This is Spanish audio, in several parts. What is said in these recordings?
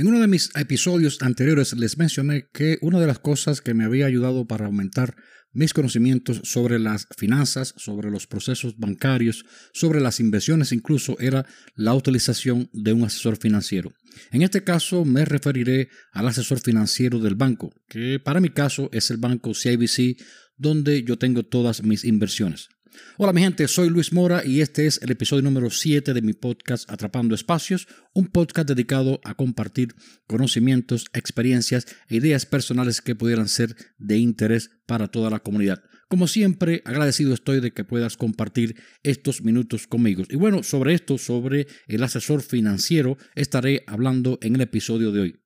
En uno de mis episodios anteriores les mencioné que una de las cosas que me había ayudado para aumentar mis conocimientos sobre las finanzas, sobre los procesos bancarios, sobre las inversiones incluso era la utilización de un asesor financiero. En este caso me referiré al asesor financiero del banco, que para mi caso es el banco CIBC donde yo tengo todas mis inversiones. Hola mi gente, soy Luis Mora y este es el episodio número 7 de mi podcast Atrapando Espacios, un podcast dedicado a compartir conocimientos, experiencias e ideas personales que pudieran ser de interés para toda la comunidad. Como siempre, agradecido estoy de que puedas compartir estos minutos conmigo. Y bueno, sobre esto, sobre el asesor financiero, estaré hablando en el episodio de hoy.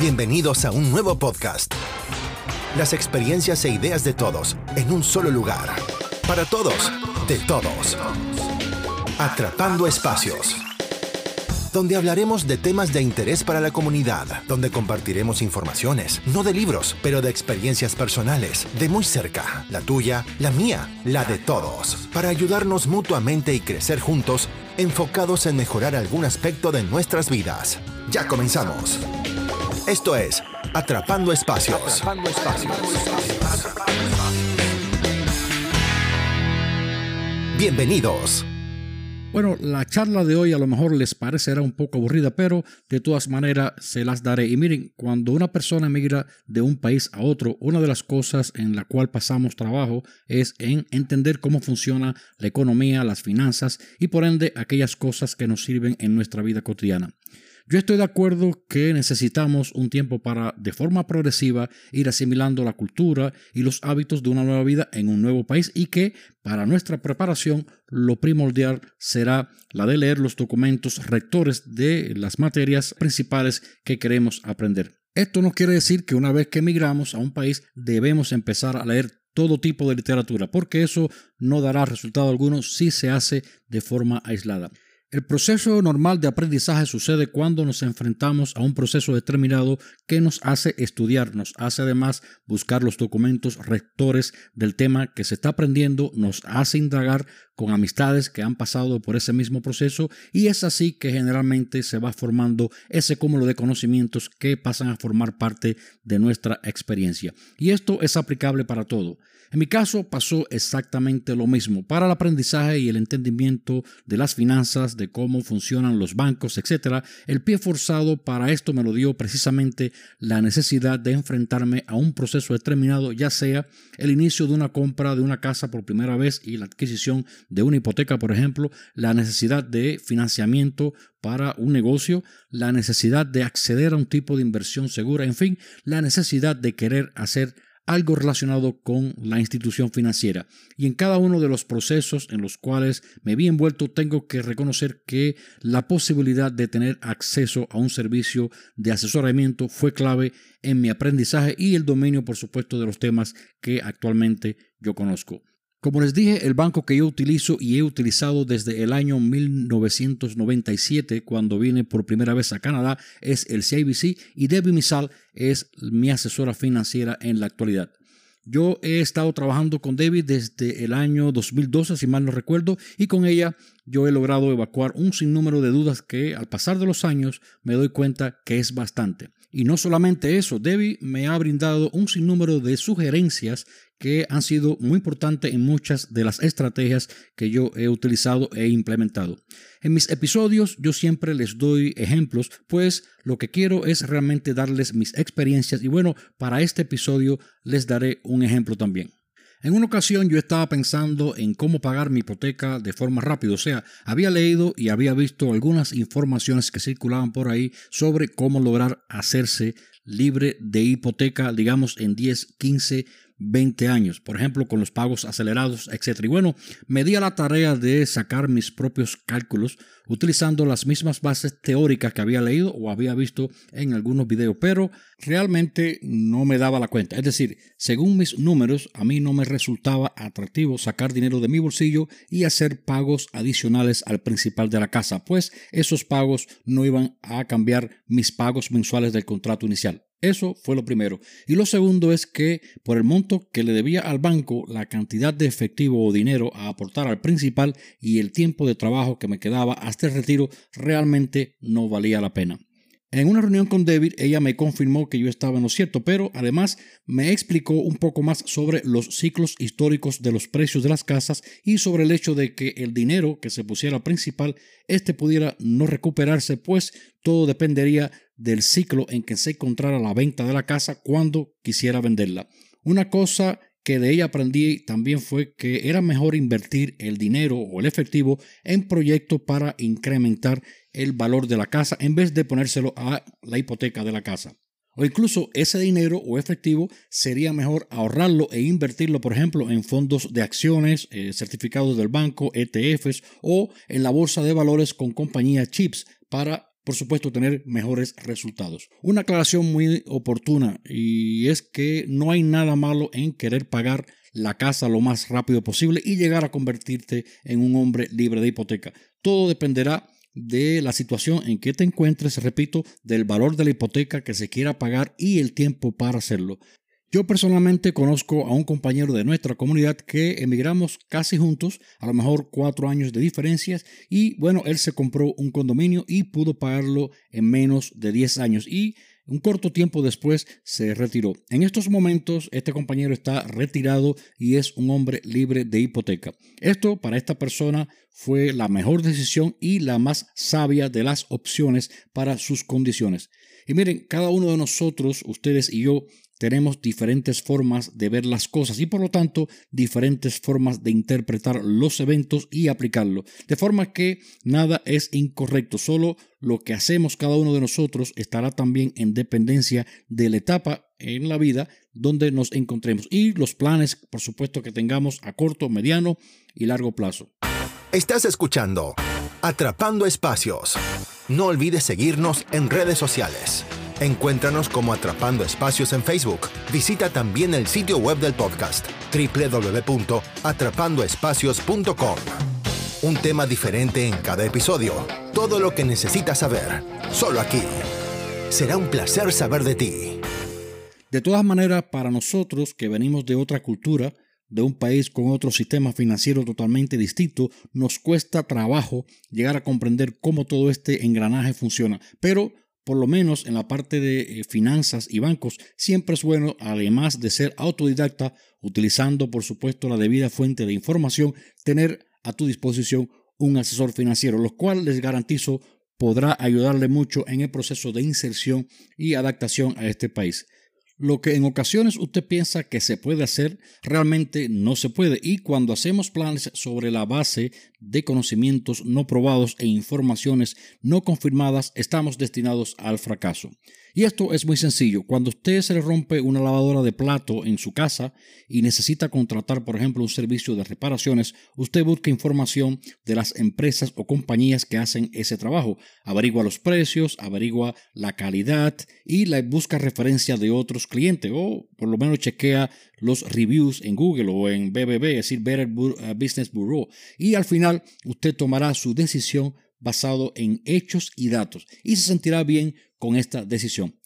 Bienvenidos a un nuevo podcast. Las experiencias e ideas de todos en un solo lugar. Para todos, de todos. Atrapando espacios. Donde hablaremos de temas de interés para la comunidad, donde compartiremos informaciones, no de libros, pero de experiencias personales, de muy cerca, la tuya, la mía, la de todos, para ayudarnos mutuamente y crecer juntos, enfocados en mejorar algún aspecto de nuestras vidas. Ya comenzamos. Esto es Atrapando Espacios. Atrapando Espacios. Bienvenidos. Bueno, la charla de hoy a lo mejor les parecerá un poco aburrida, pero de todas maneras se las daré. Y miren, cuando una persona migra de un país a otro, una de las cosas en la cual pasamos trabajo es en entender cómo funciona la economía, las finanzas y por ende aquellas cosas que nos sirven en nuestra vida cotidiana. Yo estoy de acuerdo que necesitamos un tiempo para, de forma progresiva, ir asimilando la cultura y los hábitos de una nueva vida en un nuevo país y que para nuestra preparación lo primordial será la de leer los documentos rectores de las materias principales que queremos aprender. Esto no quiere decir que una vez que emigramos a un país debemos empezar a leer todo tipo de literatura, porque eso no dará resultado alguno si se hace de forma aislada. El proceso normal de aprendizaje sucede cuando nos enfrentamos a un proceso determinado que nos hace estudiar, nos hace además buscar los documentos rectores del tema que se está aprendiendo, nos hace indagar con amistades que han pasado por ese mismo proceso y es así que generalmente se va formando ese cúmulo de conocimientos que pasan a formar parte de nuestra experiencia. Y esto es aplicable para todo. En mi caso pasó exactamente lo mismo. Para el aprendizaje y el entendimiento de las finanzas, de cómo funcionan los bancos, etc., el pie forzado para esto me lo dio precisamente la necesidad de enfrentarme a un proceso determinado, ya sea el inicio de una compra de una casa por primera vez y la adquisición de una hipoteca, por ejemplo, la necesidad de financiamiento para un negocio, la necesidad de acceder a un tipo de inversión segura, en fin, la necesidad de querer hacer algo relacionado con la institución financiera. Y en cada uno de los procesos en los cuales me vi envuelto tengo que reconocer que la posibilidad de tener acceso a un servicio de asesoramiento fue clave en mi aprendizaje y el dominio, por supuesto, de los temas que actualmente yo conozco. Como les dije, el banco que yo utilizo y he utilizado desde el año 1997, cuando vine por primera vez a Canadá, es el CIBC y Debbie Misal es mi asesora financiera en la actualidad. Yo he estado trabajando con Debbie desde el año 2012, si mal no recuerdo, y con ella yo he logrado evacuar un sinnúmero de dudas que al pasar de los años me doy cuenta que es bastante. Y no solamente eso, Debbie me ha brindado un sinnúmero de sugerencias que han sido muy importantes en muchas de las estrategias que yo he utilizado e implementado. En mis episodios yo siempre les doy ejemplos, pues lo que quiero es realmente darles mis experiencias y bueno, para este episodio les daré un ejemplo también. En una ocasión yo estaba pensando en cómo pagar mi hipoteca de forma rápida, o sea, había leído y había visto algunas informaciones que circulaban por ahí sobre cómo lograr hacerse libre de hipoteca, digamos, en 10, 15, 20 años, por ejemplo, con los pagos acelerados, etc. Y bueno, me di a la tarea de sacar mis propios cálculos utilizando las mismas bases teóricas que había leído o había visto en algunos videos, pero realmente no me daba la cuenta. Es decir, según mis números, a mí no me resultaba atractivo sacar dinero de mi bolsillo y hacer pagos adicionales al principal de la casa, pues esos pagos no iban a cambiar mis pagos mensuales del contrato inicial. Eso fue lo primero. Y lo segundo es que por el monto que le debía al banco, la cantidad de efectivo o dinero a aportar al principal y el tiempo de trabajo que me quedaba hasta el retiro realmente no valía la pena. En una reunión con David, ella me confirmó que yo estaba en lo cierto, pero además me explicó un poco más sobre los ciclos históricos de los precios de las casas y sobre el hecho de que el dinero que se pusiera principal, este pudiera no recuperarse, pues todo dependería del ciclo en que se encontrara la venta de la casa cuando quisiera venderla. Una cosa que de ella aprendí también fue que era mejor invertir el dinero o el efectivo en proyectos para incrementar el valor de la casa en vez de ponérselo a la hipoteca de la casa. O incluso ese dinero o efectivo sería mejor ahorrarlo e invertirlo, por ejemplo, en fondos de acciones, eh, certificados del banco, ETFs o en la bolsa de valores con compañía chips para por supuesto, tener mejores resultados. Una aclaración muy oportuna y es que no hay nada malo en querer pagar la casa lo más rápido posible y llegar a convertirte en un hombre libre de hipoteca. Todo dependerá de la situación en que te encuentres, repito, del valor de la hipoteca que se quiera pagar y el tiempo para hacerlo. Yo personalmente conozco a un compañero de nuestra comunidad que emigramos casi juntos, a lo mejor cuatro años de diferencias, y bueno, él se compró un condominio y pudo pagarlo en menos de 10 años y un corto tiempo después se retiró. En estos momentos este compañero está retirado y es un hombre libre de hipoteca. Esto para esta persona fue la mejor decisión y la más sabia de las opciones para sus condiciones. Y miren, cada uno de nosotros, ustedes y yo, tenemos diferentes formas de ver las cosas y por lo tanto diferentes formas de interpretar los eventos y aplicarlo. De forma que nada es incorrecto, solo lo que hacemos cada uno de nosotros estará también en dependencia de la etapa en la vida donde nos encontremos y los planes, por supuesto, que tengamos a corto, mediano y largo plazo. Estás escuchando Atrapando Espacios. No olvides seguirnos en redes sociales. Encuéntranos como Atrapando Espacios en Facebook. Visita también el sitio web del podcast www.atrapandoespacios.com. Un tema diferente en cada episodio. Todo lo que necesitas saber. Solo aquí. Será un placer saber de ti. De todas maneras, para nosotros que venimos de otra cultura, de un país con otro sistema financiero totalmente distinto, nos cuesta trabajo llegar a comprender cómo todo este engranaje funciona. Pero por lo menos en la parte de eh, finanzas y bancos, siempre es bueno, además de ser autodidacta, utilizando por supuesto la debida fuente de información, tener a tu disposición un asesor financiero, lo cual les garantizo podrá ayudarle mucho en el proceso de inserción y adaptación a este país. Lo que en ocasiones usted piensa que se puede hacer, realmente no se puede. Y cuando hacemos planes sobre la base de conocimientos no probados e informaciones no confirmadas, estamos destinados al fracaso. Y esto es muy sencillo. Cuando usted se le rompe una lavadora de plato en su casa y necesita contratar, por ejemplo, un servicio de reparaciones, usted busca información de las empresas o compañías que hacen ese trabajo. Averigua los precios, averigua la calidad y la busca referencia de otros clientes o por lo menos chequea los reviews en Google o en BBB, es decir, Better uh, Business Bureau. Y al final usted tomará su decisión basado en hechos y datos y se sentirá bien con esta decisión.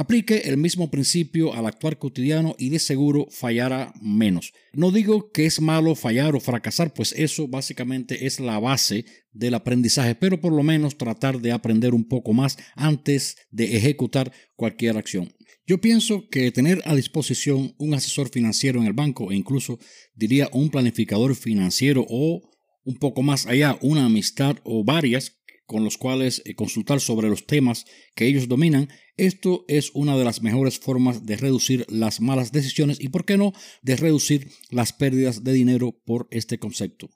Aplique el mismo principio al actuar cotidiano y de seguro fallará menos. No digo que es malo fallar o fracasar, pues eso básicamente es la base del aprendizaje, pero por lo menos tratar de aprender un poco más antes de ejecutar cualquier acción. Yo pienso que tener a disposición un asesor financiero en el banco e incluso diría un planificador financiero o un poco más allá, una amistad o varias con los cuales eh, consultar sobre los temas que ellos dominan, esto es una de las mejores formas de reducir las malas decisiones y, por qué no, de reducir las pérdidas de dinero por este concepto.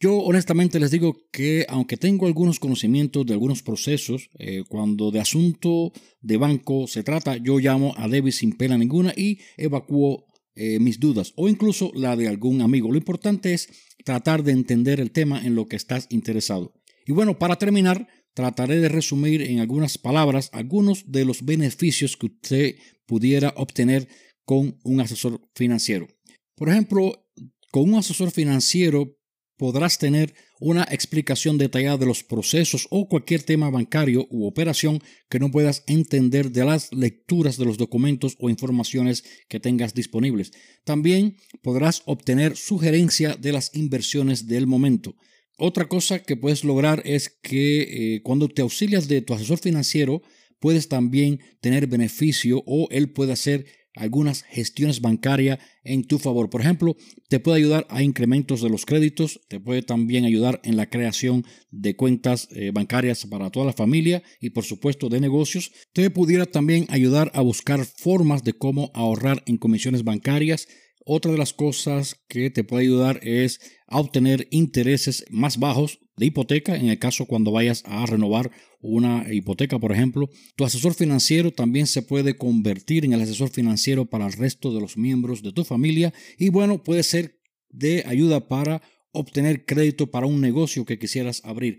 Yo honestamente les digo que aunque tengo algunos conocimientos de algunos procesos, eh, cuando de asunto de banco se trata, yo llamo a David sin pena ninguna y evacuo eh, mis dudas o incluso la de algún amigo. Lo importante es tratar de entender el tema en lo que estás interesado. Y bueno, para terminar, trataré de resumir en algunas palabras algunos de los beneficios que usted pudiera obtener con un asesor financiero. Por ejemplo, con un asesor financiero podrás tener una explicación detallada de los procesos o cualquier tema bancario u operación que no puedas entender de las lecturas de los documentos o informaciones que tengas disponibles. También podrás obtener sugerencia de las inversiones del momento. Otra cosa que puedes lograr es que eh, cuando te auxilias de tu asesor financiero puedes también tener beneficio o él puede hacer algunas gestiones bancarias en tu favor. Por ejemplo, te puede ayudar a incrementos de los créditos, te puede también ayudar en la creación de cuentas eh, bancarias para toda la familia y por supuesto de negocios. Te pudiera también ayudar a buscar formas de cómo ahorrar en comisiones bancarias. Otra de las cosas que te puede ayudar es a obtener intereses más bajos de hipoteca en el caso cuando vayas a renovar una hipoteca, por ejemplo. Tu asesor financiero también se puede convertir en el asesor financiero para el resto de los miembros de tu familia y bueno, puede ser de ayuda para obtener crédito para un negocio que quisieras abrir.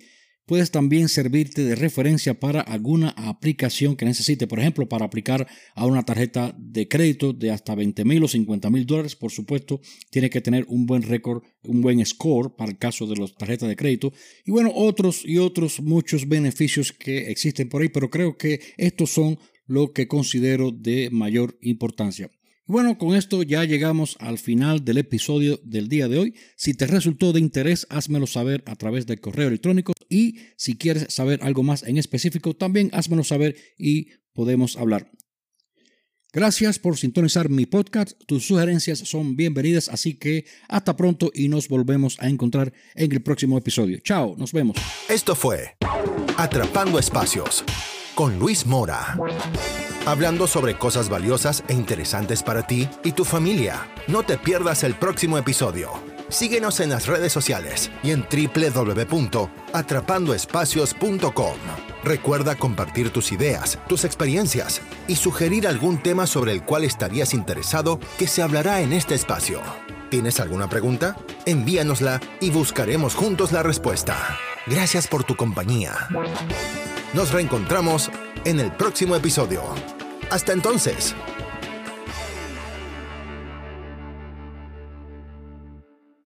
Puedes también servirte de referencia para alguna aplicación que necesite, por ejemplo, para aplicar a una tarjeta de crédito de hasta 20 mil o 50 mil dólares. Por supuesto, tiene que tener un buen récord, un buen score para el caso de las tarjetas de crédito. Y bueno, otros y otros muchos beneficios que existen por ahí, pero creo que estos son lo que considero de mayor importancia. Bueno, con esto ya llegamos al final del episodio del día de hoy. Si te resultó de interés, házmelo saber a través del correo electrónico y si quieres saber algo más en específico, también házmelo saber y podemos hablar. Gracias por sintonizar mi podcast. Tus sugerencias son bienvenidas, así que hasta pronto y nos volvemos a encontrar en el próximo episodio. Chao, nos vemos. Esto fue Atrapando Espacios con Luis Mora hablando sobre cosas valiosas e interesantes para ti y tu familia. No te pierdas el próximo episodio. Síguenos en las redes sociales y en www.atrapandoespacios.com. Recuerda compartir tus ideas, tus experiencias y sugerir algún tema sobre el cual estarías interesado que se hablará en este espacio. ¿Tienes alguna pregunta? Envíanosla y buscaremos juntos la respuesta. Gracias por tu compañía. Nos reencontramos en el próximo episodio. Hasta entonces.